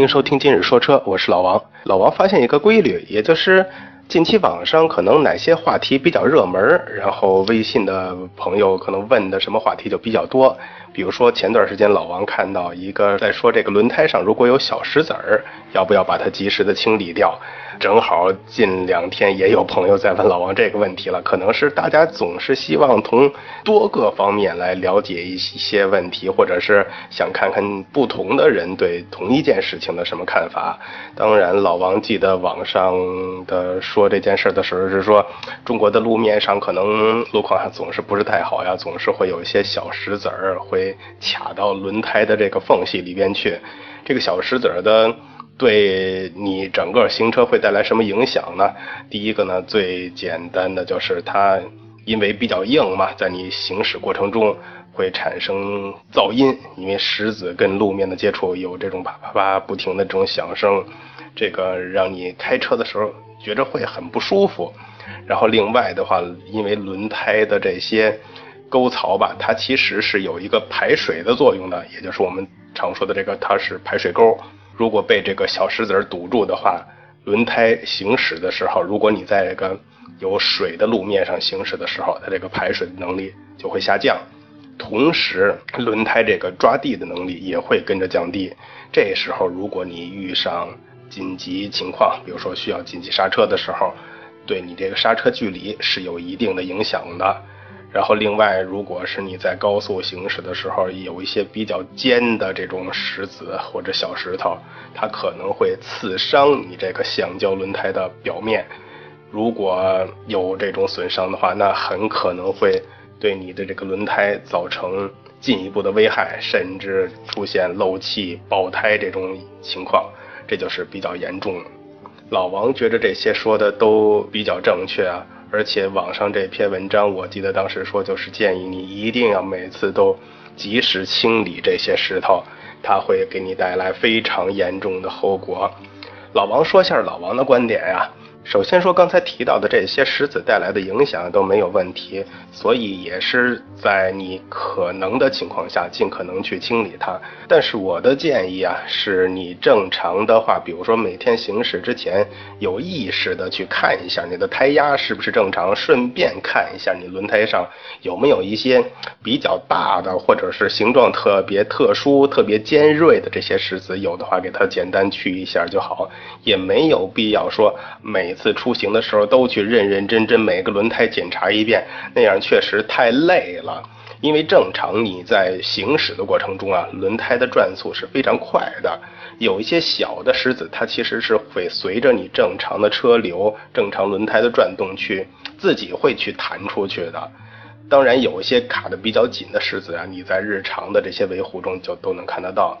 欢迎收听今日说车，我是老王。老王发现一个规律，也就是近期网上可能哪些话题比较热门，然后微信的朋友可能问的什么话题就比较多。比如说前段时间老王看到一个在说这个轮胎上如果有小石子儿，要不要把它及时的清理掉？正好近两天也有朋友在问老王这个问题了，可能是大家总是希望从多个方面来了解一些问题，或者是想看看不同的人对同一件事情的什么看法。当然，老王记得网上的说做这件事的时候是说，中国的路面上可能路况总是不是太好呀，总是会有一些小石子儿会卡到轮胎的这个缝隙里边去。这个小石子儿的。对你整个行车会带来什么影响呢？第一个呢，最简单的就是它因为比较硬嘛，在你行驶过程中会产生噪音，因为石子跟路面的接触有这种啪啪啪不停的这种响声，这个让你开车的时候觉着会很不舒服。然后另外的话，因为轮胎的这些沟槽吧，它其实是有一个排水的作用的，也就是我们常说的这个它是排水沟。如果被这个小石子堵住的话，轮胎行驶的时候，如果你在这个有水的路面上行驶的时候，它这个排水能力就会下降，同时轮胎这个抓地的能力也会跟着降低。这时候，如果你遇上紧急情况，比如说需要紧急刹车的时候，对你这个刹车距离是有一定的影响的。然后，另外，如果是你在高速行驶的时候，有一些比较尖的这种石子或者小石头，它可能会刺伤你这个橡胶轮胎的表面。如果有这种损伤的话，那很可能会对你的这个轮胎造成进一步的危害，甚至出现漏气、爆胎这种情况，这就是比较严重了。老王觉得这些说的都比较正确啊。而且网上这篇文章，我记得当时说就是建议你一定要每次都及时清理这些石头，它会给你带来非常严重的后果。老王说下老王的观点呀。首先说，刚才提到的这些石子带来的影响都没有问题，所以也是在你可能的情况下尽可能去清理它。但是我的建议啊，是你正常的话，比如说每天行驶之前有意识的去看一下你的胎压是不是正常，顺便看一下你轮胎上有没有一些比较大的或者是形状特别特殊、特别尖锐的这些石子，有的话给它简单去一下就好，也没有必要说每。每次出行的时候都去认认真真每个轮胎检查一遍，那样确实太累了。因为正常你在行驶的过程中啊，轮胎的转速是非常快的，有一些小的石子，它其实是会随着你正常的车流、正常轮胎的转动去自己会去弹出去的。当然，有一些卡的比较紧的石子啊，你在日常的这些维护中就都能看得到。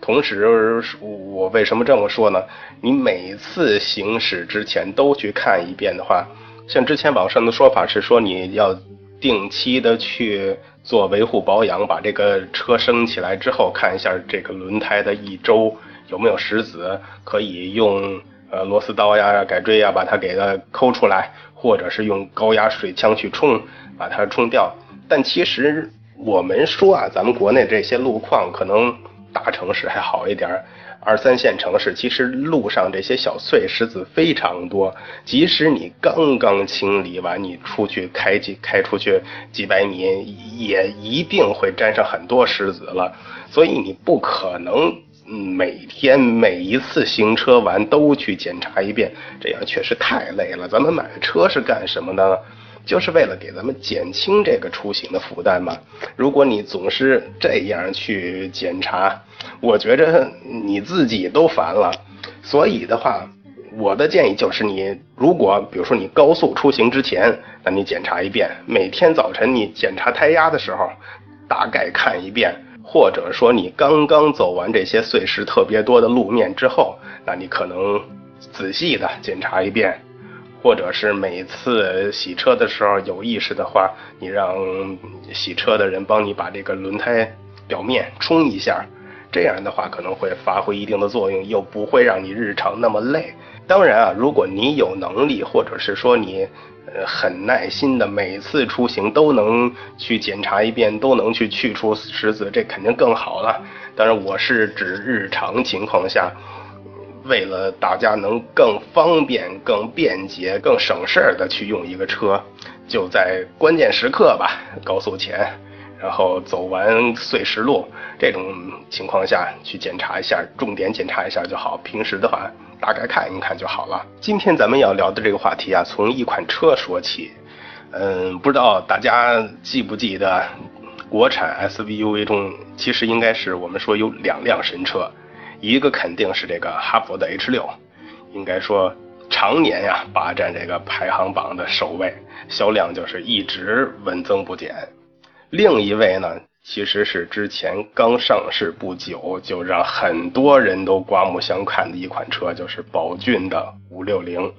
同时，我为什么这么说呢？你每次行驶之前都去看一遍的话，像之前网上的说法是说你要定期的去做维护保养，把这个车升起来之后看一下这个轮胎的一周有没有石子，可以用呃螺丝刀呀、改锥呀把它给它抠出来，或者是用高压水枪去冲，把它冲掉。但其实我们说啊，咱们国内这些路况可能。大城市还好一点儿，二三线城市其实路上这些小碎石子非常多。即使你刚刚清理完，你出去开几开出去几百米，也一定会沾上很多石子了。所以你不可能每天每一次行车完都去检查一遍，这样确实太累了。咱们买车是干什么的呢？就是为了给咱们减轻这个出行的负担嘛。如果你总是这样去检查，我觉着你自己都烦了。所以的话，我的建议就是你如果比如说你高速出行之前，那你检查一遍；每天早晨你检查胎压的时候，大概看一遍；或者说你刚刚走完这些碎石特别多的路面之后，那你可能仔细的检查一遍。或者是每次洗车的时候有意识的话，你让洗车的人帮你把这个轮胎表面冲一下，这样的话可能会发挥一定的作用，又不会让你日常那么累。当然啊，如果你有能力，或者是说你呃很耐心的每次出行都能去检查一遍，都能去去除石子，这肯定更好了。当然，我是指日常情况下。为了大家能更方便、更便捷、更省事儿的去用一个车，就在关键时刻吧，高速前，然后走完碎石路这种情况下去检查一下，重点检查一下就好。平时的话，大概看一看就好了。今天咱们要聊的这个话题啊，从一款车说起。嗯，不知道大家记不记得，国产 SUV 中其实应该是我们说有两辆神车。一个肯定是这个哈佛的 H 六，应该说常年呀霸占这个排行榜的首位，销量就是一直稳增不减。另一位呢，其实是之前刚上市不久就让很多人都刮目相看的一款车，就是宝骏的五六零。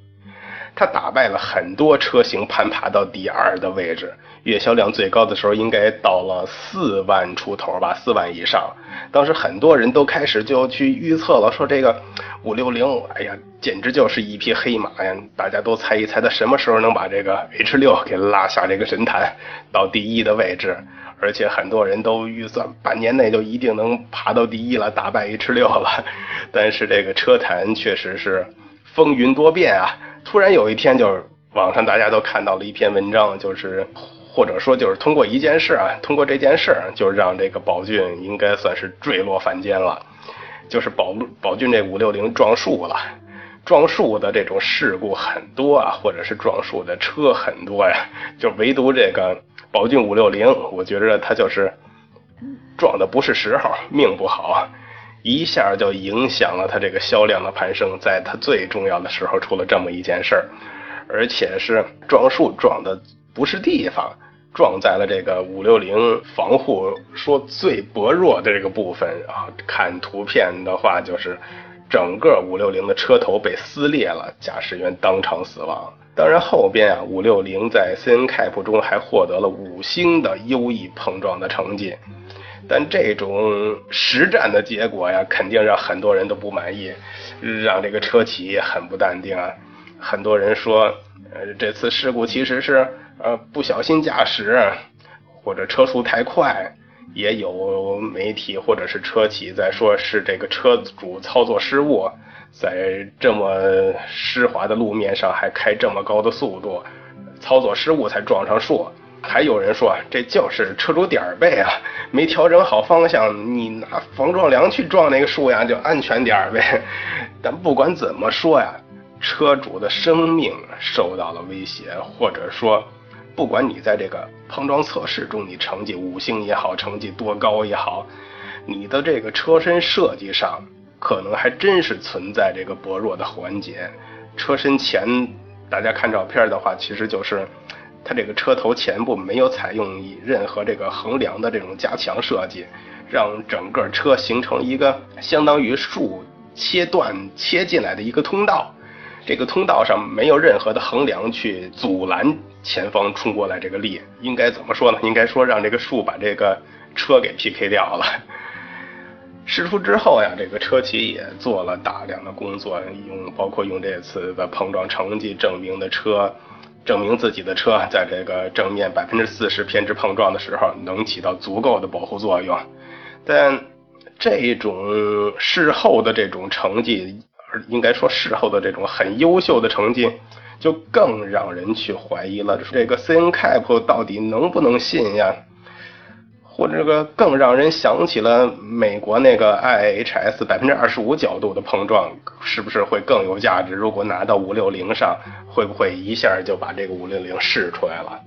它打败了很多车型，攀爬到第二的位置。月销量最高的时候应该到了四万出头吧，四万以上。当时很多人都开始就去预测了，说这个五六零，哎呀，简直就是一匹黑马呀！大家都猜一猜，它什么时候能把这个 H 六给拉下这个神坛，到第一的位置？而且很多人都预算半年内就一定能爬到第一了，打败 H 六了。但是这个车坛确实是风云多变啊！突然有一天，就是网上大家都看到了一篇文章，就是或者说就是通过一件事啊，通过这件事就让这个宝骏应该算是坠落凡间了。就是宝宝骏这五六零撞树了，撞树的这种事故很多啊，或者是撞树的车很多呀，就唯独这个宝骏五六零，我觉着它就是撞的不是时候，命不好。一下就影响了它这个销量的攀升，在它最重要的时候出了这么一件事儿，而且是撞树撞的不是地方，撞在了这个五六零防护说最薄弱的这个部分啊。看图片的话，就是整个五六零的车头被撕裂了，驾驶员当场死亡。当然后边啊，五六零在 CNCAP 中还获得了五星的优异碰撞的成绩。但这种实战的结果呀，肯定让很多人都不满意，让这个车企也很不淡定啊。很多人说，呃，这次事故其实是呃不小心驾驶，或者车速太快。也有媒体或者是车企在说，是这个车主操作失误，在这么湿滑的路面上还开这么高的速度，操作失误才撞上树。还有人说，这就是车主点儿背啊，没调整好方向，你拿防撞梁去撞那个树呀，就安全点儿呗。但不管怎么说呀，车主的生命受到了威胁，或者说，不管你在这个碰撞测试中你成绩五星也好，成绩多高也好，你的这个车身设计上可能还真是存在这个薄弱的环节。车身前，大家看照片的话，其实就是。它这个车头前部没有采用以任何这个横梁的这种加强设计，让整个车形成一个相当于树切断切进来的一个通道。这个通道上没有任何的横梁去阻拦前方冲过来这个力。应该怎么说呢？应该说让这个树把这个车给 PK 掉了。事出之后呀，这个车企也做了大量的工作，用包括用这次的碰撞成绩证明的车。证明自己的车在这个正面百分之四十偏置碰撞的时候能起到足够的保护作用，但这种事后的这种成绩，应该说事后的这种很优秀的成绩，就更让人去怀疑了。这个 CNCAP 到底能不能信呀？或者这个更让人想起了美国那个 IHS 百分之二十五角度的碰撞，是不是会更有价值？如果拿到五六零上，会不会一下就把这个五六零试出来了？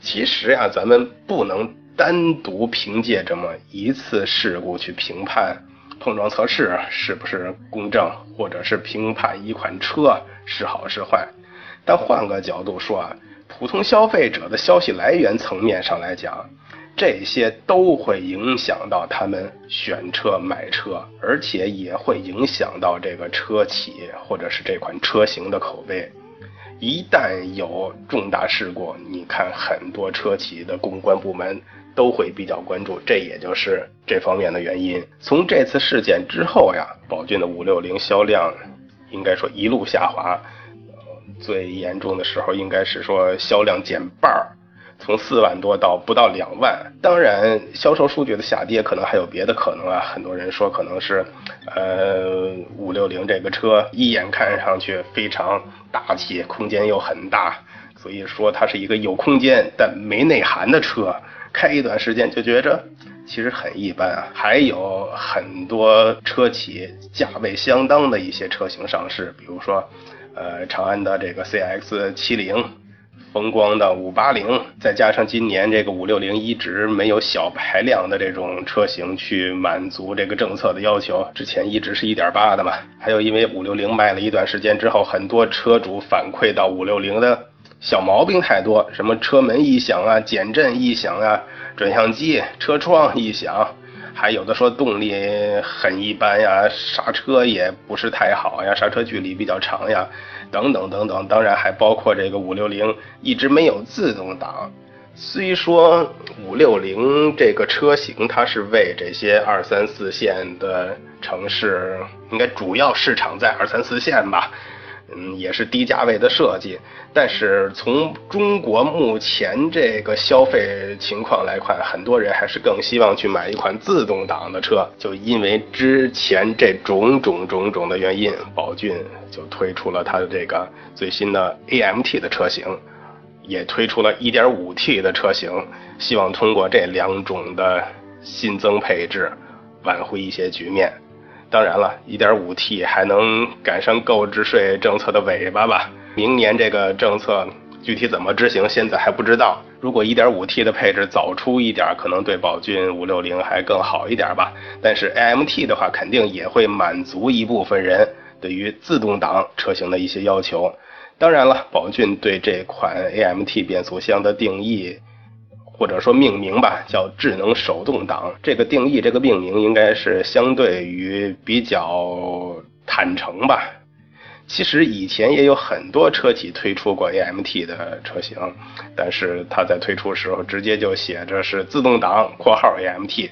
其实呀，咱们不能单独凭借这么一次事故去评判碰撞测试是不是公正，或者是评判一款车是好是坏。但换个角度说啊，普通消费者的消息来源层面上来讲，这些都会影响到他们选车买车，而且也会影响到这个车企或者是这款车型的口碑。一旦有重大事故，你看很多车企的公关部门都会比较关注，这也就是这方面的原因。从这次事件之后呀，宝骏的五六零销量应该说一路下滑，最严重的时候应该是说销量减半儿。从四万多到不到两万，当然销售数据的下跌可能还有别的可能啊。很多人说可能是，呃，五六零这个车一眼看上去非常大气，空间又很大，所以说它是一个有空间但没内涵的车，开一段时间就觉着其实很一般啊。还有很多车企价位相当的一些车型上市，比如说，呃，长安的这个 CX 七零。风光的五八零，再加上今年这个五六零一直没有小排量的这种车型去满足这个政策的要求，之前一直是一点八的嘛。还有因为五六零卖了一段时间之后，很多车主反馈到五六零的小毛病太多，什么车门异响啊、减震异响啊、转向机、车窗异响，还有的说动力很一般呀，刹车也不是太好呀，刹车距离比较长呀。等等等等，当然还包括这个五六零一直没有自动挡。虽说五六零这个车型它是为这些二三四线的城市，应该主要市场在二三四线吧。嗯，也是低价位的设计，但是从中国目前这个消费情况来看，很多人还是更希望去买一款自动挡的车。就因为之前这种种种种的原因，宝骏就推出了它的这个最新的 AMT 的车型，也推出了 1.5T 的车型，希望通过这两种的新增配置，挽回一些局面。当然了，1.5T 还能赶上购置税政策的尾巴吧？明年这个政策具体怎么执行，现在还不知道。如果 1.5T 的配置早出一点，可能对宝骏五六零还更好一点吧。但是 AMT 的话，肯定也会满足一部分人对于自动挡车型的一些要求。当然了，宝骏对这款 AMT 变速箱的定义。或者说命名吧，叫智能手动挡。这个定义，这个命名应该是相对于比较坦诚吧。其实以前也有很多车企推出过 AMT 的车型，但是它在推出时候直接就写着是自动挡（括号 AMT）。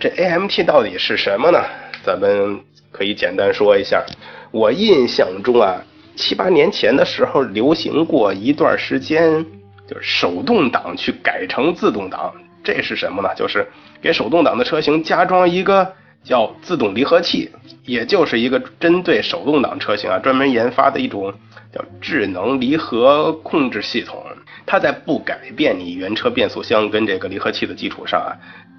这 AMT 到底是什么呢？咱们可以简单说一下。我印象中啊，七八年前的时候流行过一段时间。就是手动挡去改成自动挡，这是什么呢？就是给手动挡的车型加装一个叫自动离合器，也就是一个针对手动挡车型啊专门研发的一种叫智能离合控制系统。它在不改变你原车变速箱跟这个离合器的基础上啊，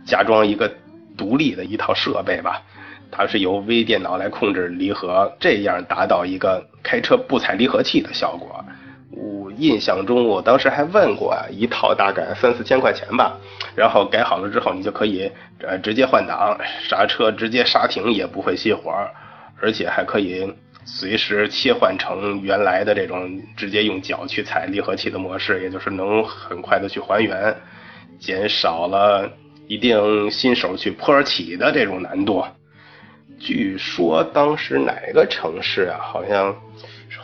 加装一个独立的一套设备吧，它是由微电脑来控制离合，这样达到一个开车不踩离合器的效果。印象中，我当时还问过啊，一套大概三四千块钱吧，然后改好了之后，你就可以呃直接换挡，刹车直接刹停也不会熄火，而且还可以随时切换成原来的这种直接用脚去踩离合器的模式，也就是能很快的去还原，减少了一定新手去坡起的这种难度。据说当时哪个城市啊，好像。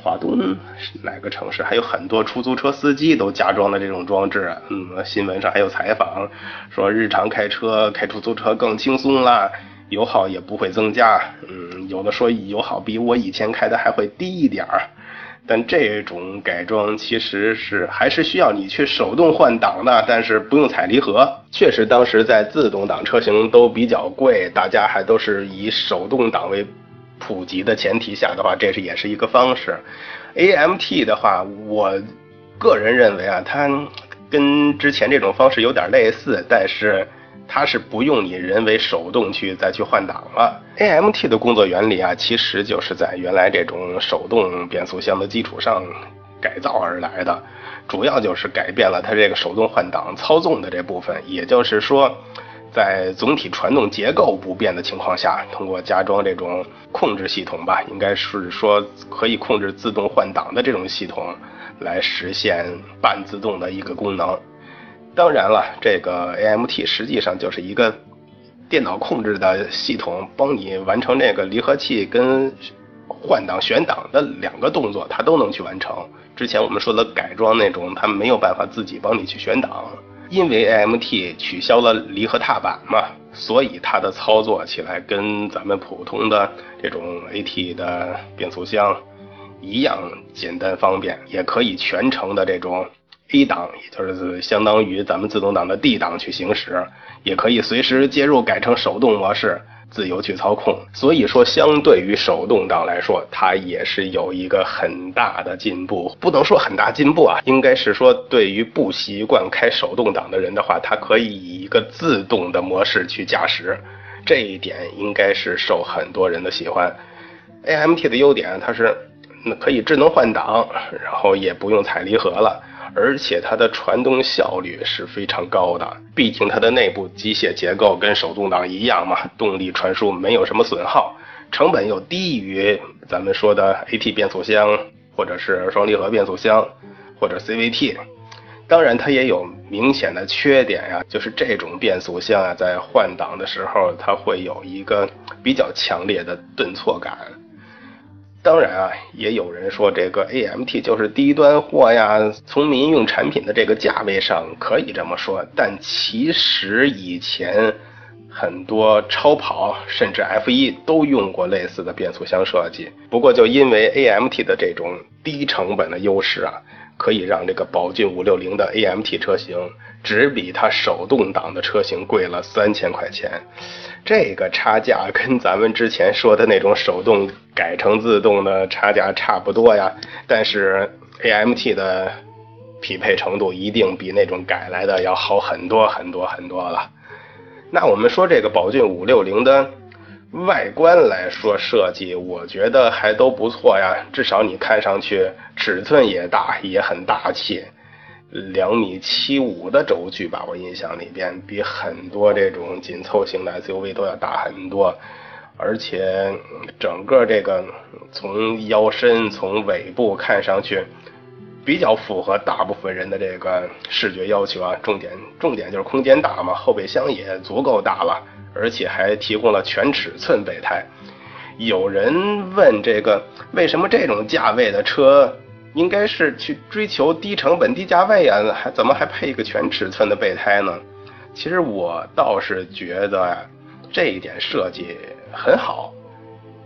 华东是哪个城市？还有很多出租车司机都加装了这种装置。嗯，新闻上还有采访说，日常开车开出租车更轻松啦，油耗也不会增加。嗯，有的说油耗比我以前开的还会低一点儿。但这种改装其实是还是需要你去手动换挡的，但是不用踩离合。确实，当时在自动挡车型都比较贵，大家还都是以手动挡为。普及的前提下的话，这是也是一个方式。A M T 的话，我个人认为啊，它跟之前这种方式有点类似，但是它是不用你人为手动去再去换挡了。A M T 的工作原理啊，其实就是在原来这种手动变速箱的基础上改造而来的，主要就是改变了它这个手动换挡操纵的这部分，也就是说。在总体传动结构不变的情况下，通过加装这种控制系统吧，应该是说可以控制自动换挡的这种系统，来实现半自动的一个功能。当然了，这个 AMT 实际上就是一个电脑控制的系统，帮你完成这个离合器跟换挡、选挡的两个动作，它都能去完成。之前我们说的改装那种，它没有办法自己帮你去选挡。因为 AMT 取消了离合踏板嘛，所以它的操作起来跟咱们普通的这种 AT 的变速箱一样简单方便，也可以全程的这种 A 档，也就是相当于咱们自动挡的 D 档去行驶，也可以随时接入改成手动模式。自由去操控，所以说相对于手动挡来说，它也是有一个很大的进步。不能说很大进步啊，应该是说对于不习惯开手动挡的人的话，它可以以一个自动的模式去驾驶，这一点应该是受很多人的喜欢。AMT 的优点，它是可以智能换挡，然后也不用踩离合了。而且它的传动效率是非常高的，毕竟它的内部机械结构跟手动挡一样嘛，动力传输没有什么损耗，成本又低于咱们说的 AT 变速箱或者是双离合变速箱或者 CVT。当然，它也有明显的缺点呀，就是这种变速箱啊，在换挡的时候，它会有一个比较强烈的顿挫感。当然啊，也有人说这个 AMT 就是低端货呀。从民用产品的这个价位上可以这么说，但其实以前很多超跑甚至 F1 都用过类似的变速箱设计。不过就因为 AMT 的这种低成本的优势啊，可以让这个宝骏五六零的 AMT 车型只比它手动挡的车型贵了三千块钱。这个差价跟咱们之前说的那种手动改成自动的差价差不多呀，但是 AMT 的匹配程度一定比那种改来的要好很多很多很多了。那我们说这个宝骏五六零的外观来说设计，我觉得还都不错呀，至少你看上去尺寸也大，也很大气。两米七五的轴距吧，我印象里边比很多这种紧凑型的 SUV 都要大很多，而且整个这个从腰身从尾部看上去比较符合大部分人的这个视觉要求啊。重点重点就是空间大嘛，后备箱也足够大了，而且还提供了全尺寸备胎。有人问这个为什么这种价位的车？应该是去追求低成本、低价位啊，还怎么还配一个全尺寸的备胎呢？其实我倒是觉得这一点设计很好，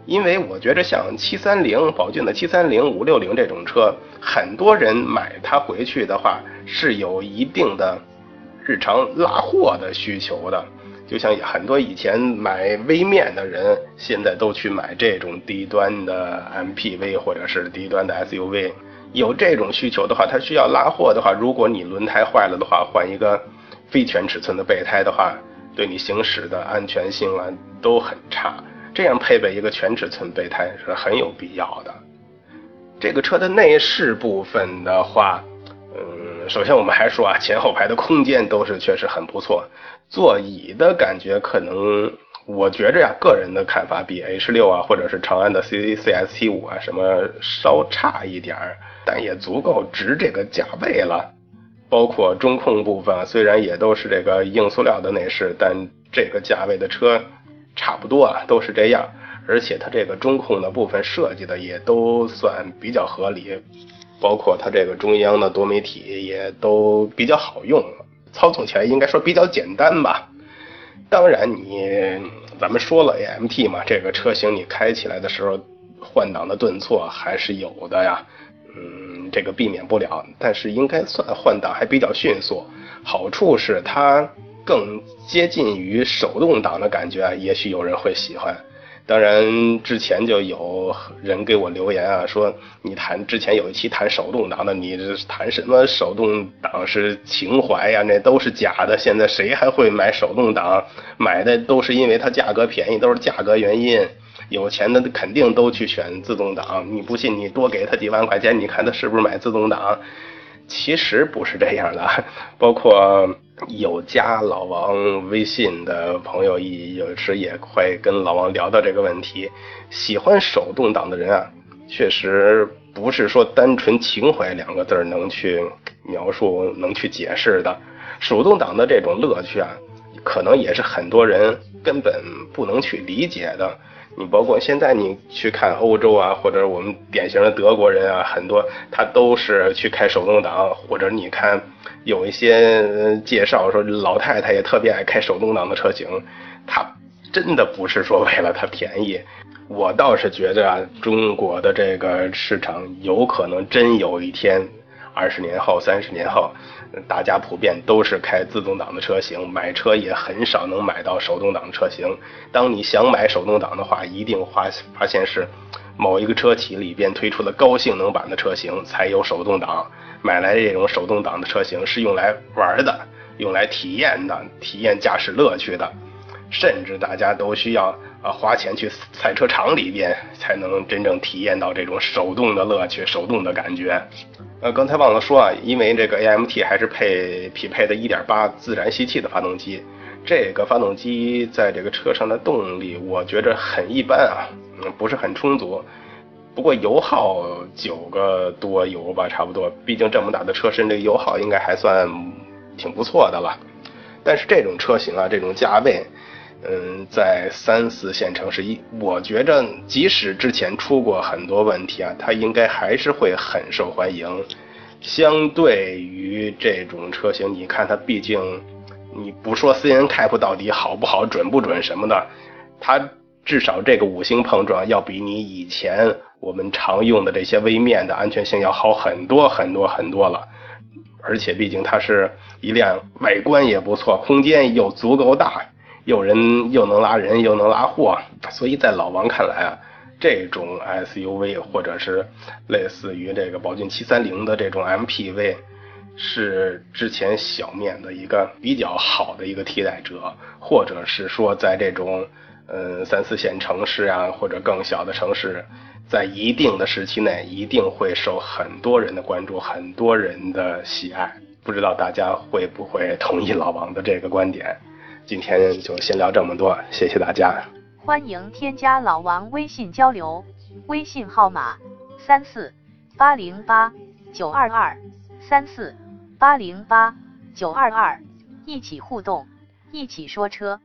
因为我觉着像七三零、宝骏的七三零、五六零这种车，很多人买它回去的话是有一定的日常拉货的需求的。就像很多以前买微面的人，现在都去买这种低端的 MPV 或者是低端的 SUV。有这种需求的话，它需要拉货的话，如果你轮胎坏了的话，换一个非全尺寸的备胎的话，对你行驶的安全性啊都很差。这样配备一个全尺寸备胎是很有必要的。这个车的内饰部分的话，嗯，首先我们还说啊，前后排的空间都是确实很不错，座椅的感觉可能。我觉着呀，个人的看法比 H 六啊，或者是长安的 C C S T 五啊，什么稍差一点儿，但也足够值这个价位了。包括中控部分，虽然也都是这个硬塑料的内饰，但这个价位的车差不多啊，都是这样。而且它这个中控的部分设计的也都算比较合理，包括它这个中央的多媒体也都比较好用，操纵起来应该说比较简单吧。当然，你咱们说了 AMT 嘛，这个车型你开起来的时候，换挡的顿挫还是有的呀。嗯，这个避免不了，但是应该算换挡还比较迅速。好处是它更接近于手动挡的感觉，也许有人会喜欢。当然，之前就有人给我留言啊，说你谈之前有一期谈手动挡的，你这谈什么手动挡是情怀呀？那都是假的。现在谁还会买手动挡？买的都是因为它价格便宜，都是价格原因。有钱的肯定都去选自动挡。你不信，你多给他几万块钱，你看他是不是买自动挡？其实不是这样的，包括有加老王微信的朋友，有时也会跟老王聊到这个问题。喜欢手动挡的人啊，确实不是说单纯情怀两个字能去描述、能去解释的。手动挡的这种乐趣啊，可能也是很多人根本不能去理解的。你包括现在你去看欧洲啊，或者我们典型的德国人啊，很多他都是去开手动挡，或者你看有一些介绍说老太太也特别爱开手动挡的车型，他真的不是说为了它便宜，我倒是觉得啊，中国的这个市场有可能真有一天，二十年后、三十年后。大家普遍都是开自动挡的车型，买车也很少能买到手动挡的车型。当你想买手动挡的话，一定发发现是某一个车企里边推出了高性能版的车型才有手动挡。买来这种手动挡的车型是用来玩的，用来体验的，体验驾驶乐趣的。甚至大家都需要啊花钱去赛车场里边才能真正体验到这种手动的乐趣、手动的感觉。呃，刚才忘了说啊，因为这个 AMT 还是配匹配的1.8自然吸气的发动机，这个发动机在这个车上的动力，我觉着很一般啊，嗯，不是很充足。不过油耗九个多油吧，差不多，毕竟这么大的车身，这个油耗应该还算挺不错的了。但是这种车型啊，这种价位。嗯，在三四线城市，一我觉着，即使之前出过很多问题啊，它应该还是会很受欢迎。相对于这种车型，你看它毕竟，你不说 C N Cap 到底好不好、准不准什么的，它至少这个五星碰撞要比你以前我们常用的这些微面的安全性要好很多很多很多了。而且毕竟它是一辆外观也不错、空间又足够大。又人又能拉人又能拉货，所以在老王看来啊，这种 SUV 或者是类似于这个宝骏七三零的这种 MPV，是之前小面的一个比较好的一个替代者，或者是说在这种呃三四线城市啊或者更小的城市，在一定的时期内一定会受很多人的关注，很多人的喜爱。不知道大家会不会同意老王的这个观点？今天就先聊这么多，谢谢大家。欢迎添加老王微信交流，微信号码三四八零八九二二三四八零八九二二，一起互动，一起说车。